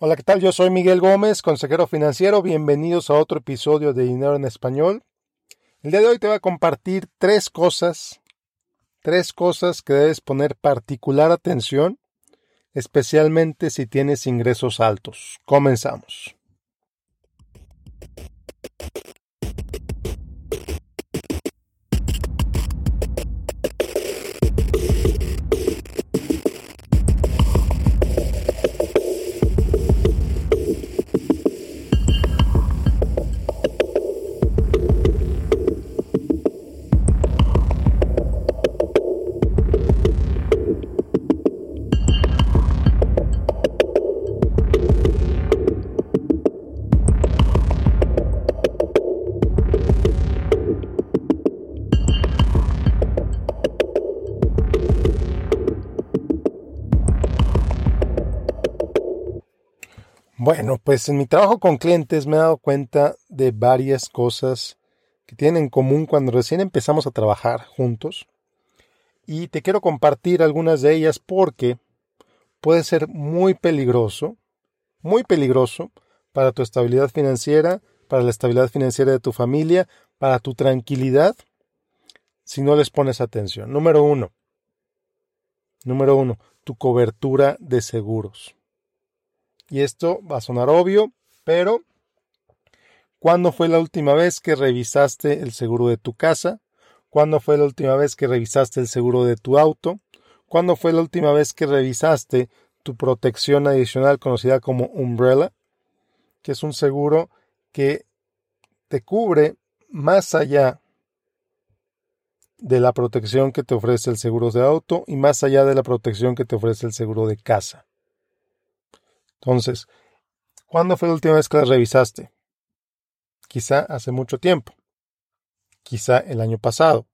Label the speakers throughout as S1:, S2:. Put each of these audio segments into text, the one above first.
S1: Hola, ¿qué tal? Yo soy Miguel Gómez, consejero financiero. Bienvenidos a otro episodio de Dinero en Español. El día de hoy te voy a compartir tres cosas, tres cosas que debes poner particular atención, especialmente si tienes ingresos altos. Comenzamos. Bueno, pues en mi trabajo con clientes me he dado cuenta de varias cosas que tienen en común cuando recién empezamos a trabajar juntos. Y te quiero compartir algunas de ellas porque puede ser muy peligroso, muy peligroso para tu estabilidad financiera, para la estabilidad financiera de tu familia, para tu tranquilidad, si no les pones atención. Número uno. Número uno, tu cobertura de seguros. Y esto va a sonar obvio, pero ¿cuándo fue la última vez que revisaste el seguro de tu casa? ¿Cuándo fue la última vez que revisaste el seguro de tu auto? ¿Cuándo fue la última vez que revisaste tu protección adicional conocida como Umbrella? Que es un seguro que te cubre más allá de la protección que te ofrece el seguro de auto y más allá de la protección que te ofrece el seguro de casa. Entonces, ¿cuándo fue la última vez que la revisaste? Quizá hace mucho tiempo. Quizá el año pasado.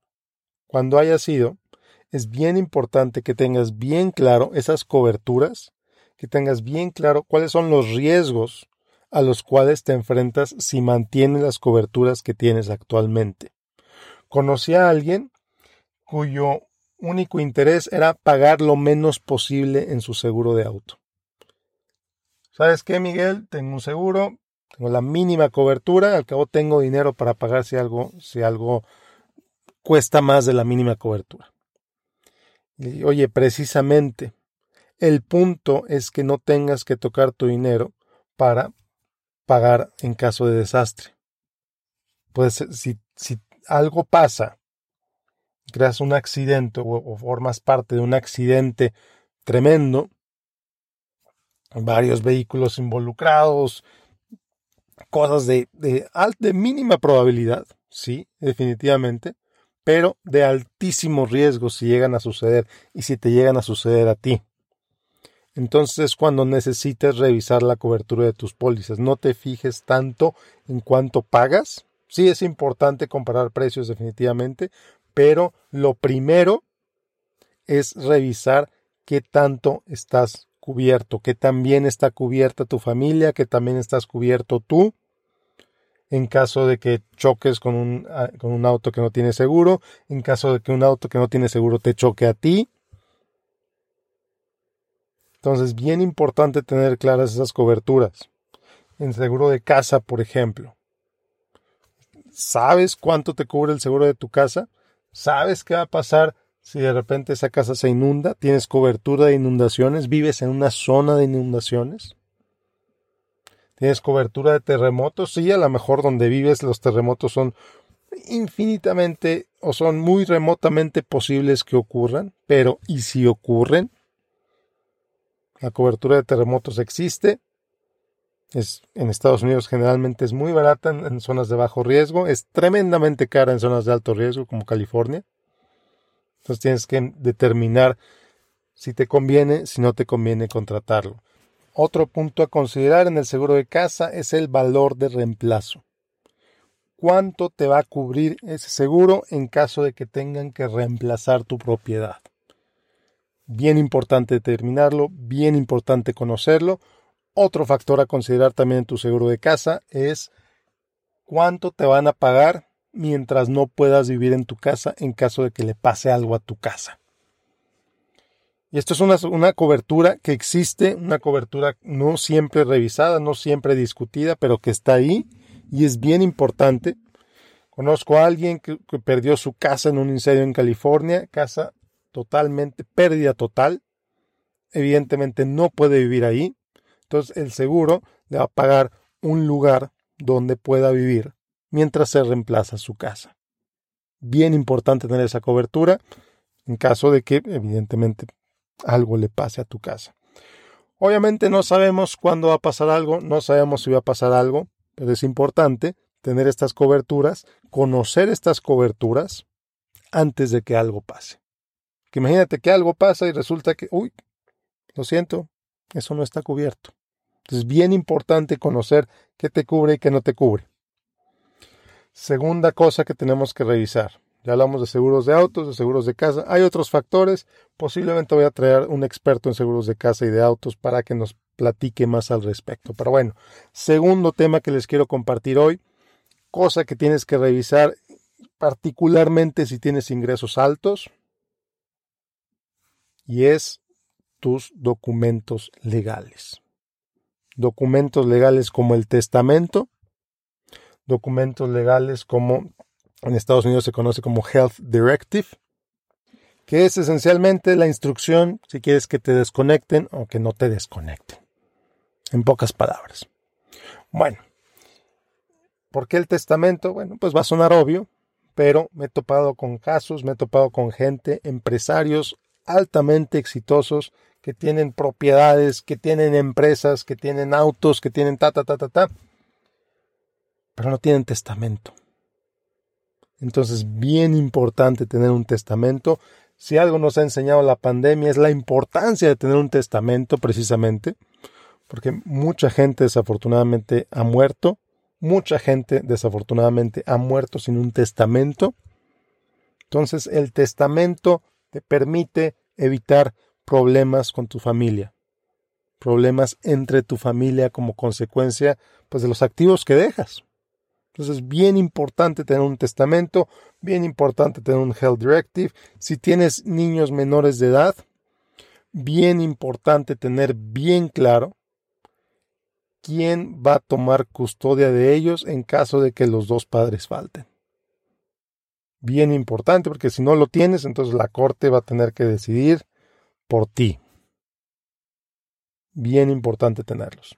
S1: Cuando haya sido, es bien importante que tengas bien claro esas coberturas, que tengas bien claro cuáles son los riesgos a los cuales te enfrentas si mantienes las coberturas que tienes actualmente. Conocí a alguien cuyo único interés era pagar lo menos posible en su seguro de auto. ¿Sabes qué, Miguel? Tengo un seguro, tengo la mínima cobertura, al cabo tengo dinero para pagar si algo, si algo cuesta más de la mínima cobertura. Y, oye, precisamente, el punto es que no tengas que tocar tu dinero para pagar en caso de desastre. Pues si, si algo pasa, creas un accidente o formas parte de un accidente tremendo, varios vehículos involucrados, cosas de, de, de mínima probabilidad, sí, definitivamente, pero de altísimo riesgo si llegan a suceder y si te llegan a suceder a ti. Entonces cuando necesites revisar la cobertura de tus pólizas. No te fijes tanto en cuánto pagas. Sí es importante comparar precios definitivamente, pero lo primero es revisar qué tanto estás cubierto, que también está cubierta tu familia, que también estás cubierto tú en caso de que choques con un, ah, con un auto que no tiene seguro, en caso de que un auto que no tiene seguro te choque a ti. Entonces, bien importante tener claras esas coberturas. En seguro de casa, por ejemplo. ¿Sabes cuánto te cubre el seguro de tu casa? ¿Sabes qué va a pasar si de repente esa casa se inunda, tienes cobertura de inundaciones, vives en una zona de inundaciones, tienes cobertura de terremotos, sí, a lo mejor donde vives los terremotos son infinitamente o son muy remotamente posibles que ocurran, pero ¿y si ocurren? La cobertura de terremotos existe, es, en Estados Unidos generalmente es muy barata en zonas de bajo riesgo, es tremendamente cara en zonas de alto riesgo como California. Entonces tienes que determinar si te conviene, si no te conviene contratarlo. Otro punto a considerar en el seguro de casa es el valor de reemplazo. ¿Cuánto te va a cubrir ese seguro en caso de que tengan que reemplazar tu propiedad? Bien importante determinarlo, bien importante conocerlo. Otro factor a considerar también en tu seguro de casa es cuánto te van a pagar mientras no puedas vivir en tu casa en caso de que le pase algo a tu casa. Y esto es una, una, cobertura que existe, una cobertura no siempre revisada, no siempre discutida, pero que está ahí y es bien importante. Conozco a alguien que, que perdió su casa en un incendio en California, casa totalmente, pérdida total. Evidentemente no puede vivir ahí. Entonces el seguro le va a pagar un lugar donde pueda vivir mientras se reemplaza su casa. Bien importante tener esa cobertura en caso de que evidentemente algo le pase a tu casa. Obviamente no sabemos cuándo va a pasar algo, no sabemos si va a pasar algo, pero es importante tener estas coberturas, conocer estas coberturas antes de que algo pase. Que imagínate que algo pasa y resulta que, uy, lo siento, eso no está cubierto. Es bien importante conocer qué te cubre y qué no te cubre. Segunda cosa que tenemos que revisar. Ya hablamos de seguros de autos, de seguros de casa. Hay otros factores. Posiblemente voy a traer un experto en seguros de casa y de autos para que nos platique más al respecto. Pero bueno, segundo tema que les quiero compartir hoy. Cosa que tienes que revisar particularmente si tienes ingresos altos. Y es tus documentos legales. Documentos legales como el testamento. Documentos legales como en Estados Unidos se conoce como Health Directive, que es esencialmente la instrucción si quieres que te desconecten o que no te desconecten. En pocas palabras. Bueno, ¿por qué el testamento? Bueno, pues va a sonar obvio, pero me he topado con casos, me he topado con gente, empresarios altamente exitosos que tienen propiedades, que tienen empresas, que tienen autos, que tienen ta, ta, ta, ta, ta, pero no tienen testamento. Entonces, bien importante tener un testamento. Si algo nos ha enseñado la pandemia es la importancia de tener un testamento precisamente, porque mucha gente desafortunadamente ha muerto, mucha gente desafortunadamente ha muerto sin un testamento. Entonces, el testamento te permite evitar problemas con tu familia, problemas entre tu familia como consecuencia pues de los activos que dejas. Entonces, bien importante tener un testamento, bien importante tener un Health Directive. Si tienes niños menores de edad, bien importante tener bien claro quién va a tomar custodia de ellos en caso de que los dos padres falten. Bien importante, porque si no lo tienes, entonces la corte va a tener que decidir por ti. Bien importante tenerlos.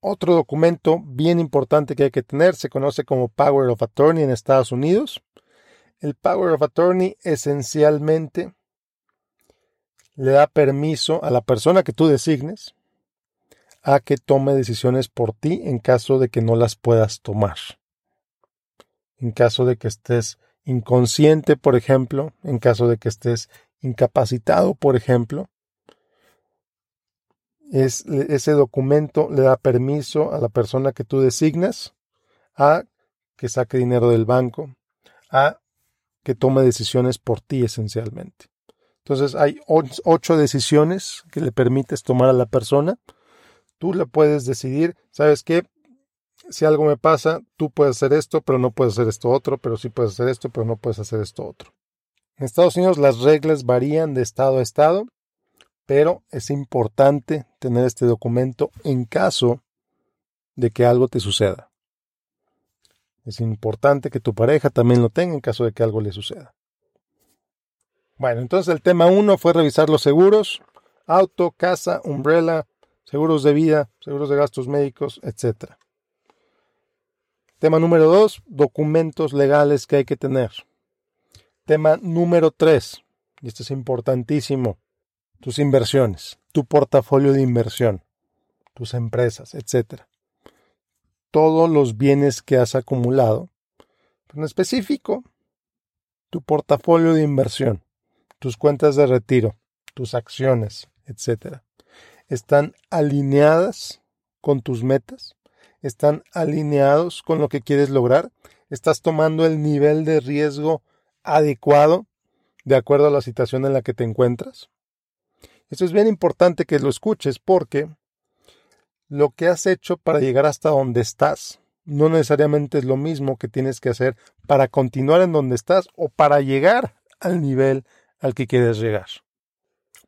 S1: Otro documento bien importante que hay que tener se conoce como Power of Attorney en Estados Unidos. El Power of Attorney esencialmente le da permiso a la persona que tú designes a que tome decisiones por ti en caso de que no las puedas tomar. En caso de que estés inconsciente, por ejemplo, en caso de que estés incapacitado, por ejemplo, es, ese documento le da permiso a la persona que tú designas a que saque dinero del banco, a que tome decisiones por ti esencialmente. Entonces hay ocho decisiones que le permites tomar a la persona. Tú le puedes decidir, ¿sabes qué? Si algo me pasa, tú puedes hacer esto, pero no puedes hacer esto otro, pero sí puedes hacer esto, pero no puedes hacer esto otro. En Estados Unidos las reglas varían de estado a estado pero es importante tener este documento en caso de que algo te suceda. Es importante que tu pareja también lo tenga en caso de que algo le suceda. Bueno, entonces el tema uno fue revisar los seguros, auto, casa, umbrella, seguros de vida, seguros de gastos médicos, etc. Tema número dos, documentos legales que hay que tener. Tema número tres, y esto es importantísimo, tus inversiones, tu portafolio de inversión, tus empresas, etc. Todos los bienes que has acumulado, en específico, tu portafolio de inversión, tus cuentas de retiro, tus acciones, etc. Están alineadas con tus metas, están alineados con lo que quieres lograr, estás tomando el nivel de riesgo adecuado de acuerdo a la situación en la que te encuentras. Esto es bien importante que lo escuches porque lo que has hecho para llegar hasta donde estás no necesariamente es lo mismo que tienes que hacer para continuar en donde estás o para llegar al nivel al que quieres llegar.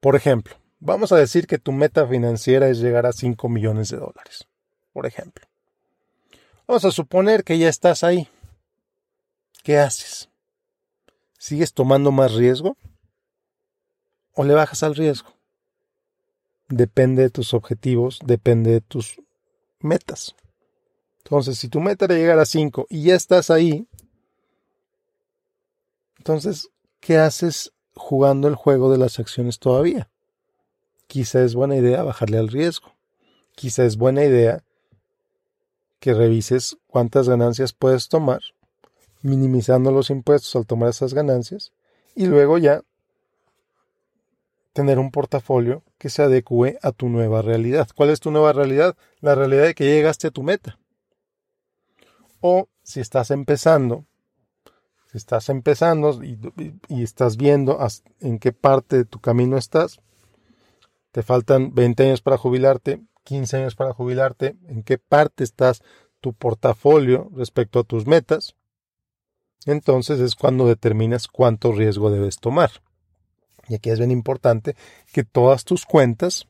S1: Por ejemplo, vamos a decir que tu meta financiera es llegar a 5 millones de dólares. Por ejemplo. Vamos a suponer que ya estás ahí. ¿Qué haces? ¿Sigues tomando más riesgo? ¿O le bajas al riesgo? Depende de tus objetivos, depende de tus metas. Entonces, si tu meta era llegar a 5 y ya estás ahí, entonces, ¿qué haces jugando el juego de las acciones todavía? Quizá es buena idea bajarle al riesgo. Quizá es buena idea que revises cuántas ganancias puedes tomar, minimizando los impuestos al tomar esas ganancias, y luego ya tener un portafolio que se adecue a tu nueva realidad. ¿Cuál es tu nueva realidad? La realidad de que llegaste a tu meta. O si estás empezando, si estás empezando y, estás viendo en qué parte de tu camino estás, te faltan 20 años para jubilarte, 15 años para jubilarte, en qué parte estás tu portafolio respecto a tus metas, entonces es cuando determinas cuánto riesgo debes tomar. Y aquí es bien importante que todas tus cuentas,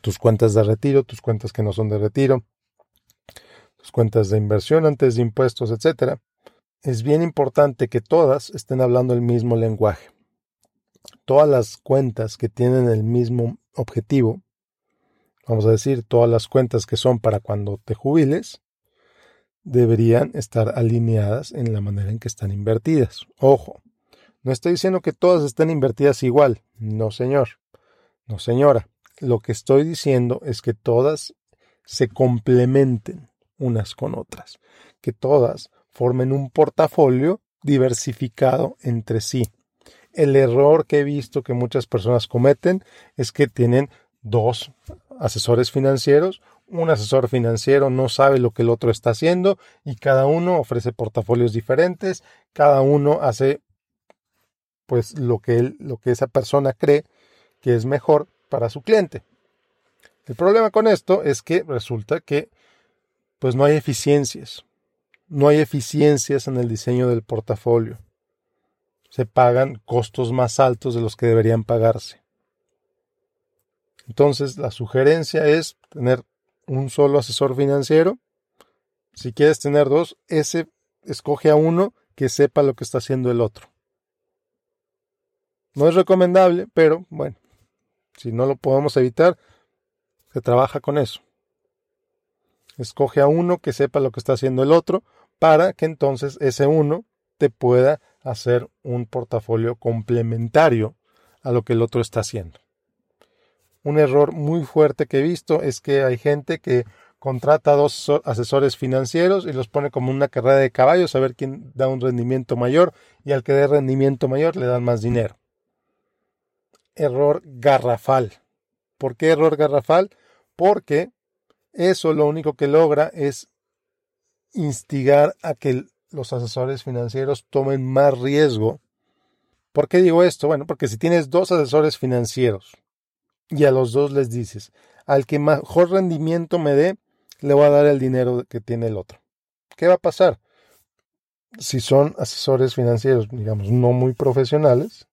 S1: tus cuentas de retiro, tus cuentas que no son de retiro, tus cuentas de inversión antes de impuestos, etcétera, es bien importante que todas estén hablando el mismo lenguaje. Todas las cuentas que tienen el mismo objetivo, vamos a decir, todas las cuentas que son para cuando te jubiles, deberían estar alineadas en la manera en que están invertidas. Ojo, no estoy diciendo que todas estén invertidas igual, no señor, no señora. Lo que estoy diciendo es que todas se complementen unas con otras, que todas formen un portafolio diversificado entre sí. El error que he visto que muchas personas cometen es que tienen dos asesores financieros, un asesor financiero no sabe lo que el otro está haciendo y cada uno ofrece portafolios diferentes, cada uno hace pues lo que él, lo que esa persona cree que es mejor para su cliente. El problema con esto es que resulta que pues no hay eficiencias. No hay eficiencias en el diseño del portafolio. Se pagan costos más altos de los que deberían pagarse. Entonces, la sugerencia es tener un solo asesor financiero. Si quieres tener dos, ese escoge a uno que sepa lo que está haciendo el otro. No es recomendable, pero bueno, si no lo podemos evitar, se trabaja con eso. Escoge a uno que sepa lo que está haciendo el otro para que entonces ese uno te pueda hacer un portafolio complementario a lo que el otro está haciendo. Un error muy fuerte que he visto es que hay gente que contrata a dos asesores financieros y los pone como una carrera de caballos a ver quién da un rendimiento mayor y al que dé rendimiento mayor le dan más dinero. Error garrafal. ¿Por qué error garrafal? Porque eso lo único que logra es instigar a que los asesores financieros tomen más riesgo. ¿Por qué digo esto? Bueno, porque si tienes dos asesores financieros y a los dos les dices, al que mejor rendimiento me dé, le voy a dar el dinero que tiene el otro. ¿Qué va a pasar? Si son asesores financieros, digamos, no muy profesionales,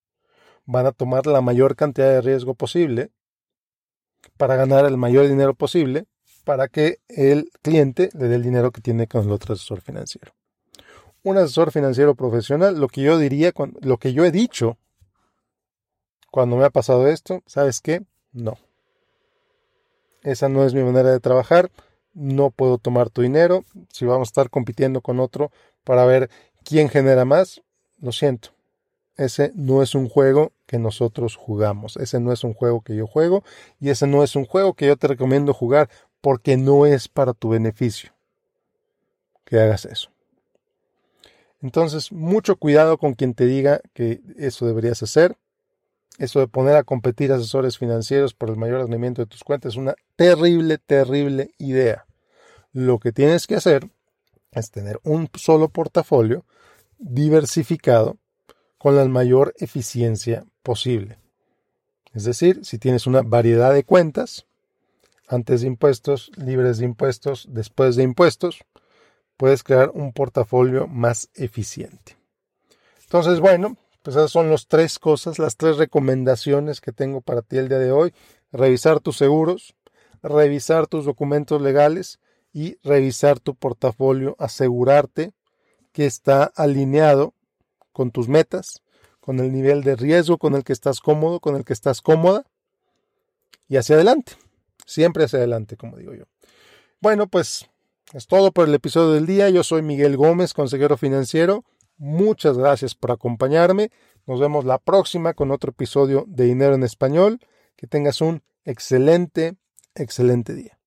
S1: van a tomar la mayor cantidad de riesgo posible para ganar el mayor dinero posible para que el cliente le dé el dinero que tiene con el otro asesor financiero. Un asesor financiero profesional, lo que yo diría, lo que yo he dicho cuando me ha pasado esto, ¿sabes qué? No. Esa no es mi manera de trabajar. No puedo tomar tu dinero. Si vamos a estar compitiendo con otro para ver quién genera más, lo siento. Ese no es un juego que nosotros jugamos. Ese no es un juego que yo juego. Y ese no es un juego que yo te recomiendo jugar porque no es para tu beneficio que hagas eso. Entonces, mucho cuidado con quien te diga que eso deberías hacer. Eso de poner a competir asesores financieros por el mayor rendimiento de tus cuentas es una terrible, terrible idea. Lo que tienes que hacer es tener un solo portafolio diversificado con la mayor eficiencia posible. Es decir, si tienes una variedad de cuentas, antes de impuestos, libres de impuestos, después de impuestos, puedes crear un portafolio más eficiente. Entonces, bueno, Pues esas son las tres cosas, las tres recomendaciones que tengo para ti el día de hoy. Revisar tus seguros, revisar tus documentos legales y revisar tu portafolio, asegurarte que está alineado con tus metas, con el nivel de riesgo con el que estás cómodo, con el que estás cómoda y hacia adelante, siempre hacia adelante, como digo yo. Bueno, pues es todo por el episodio del día. Yo soy Miguel Gómez, consejero financiero. Muchas gracias por acompañarme. Nos vemos la próxima con otro episodio de Dinero en Español. Que tengas un excelente, excelente día.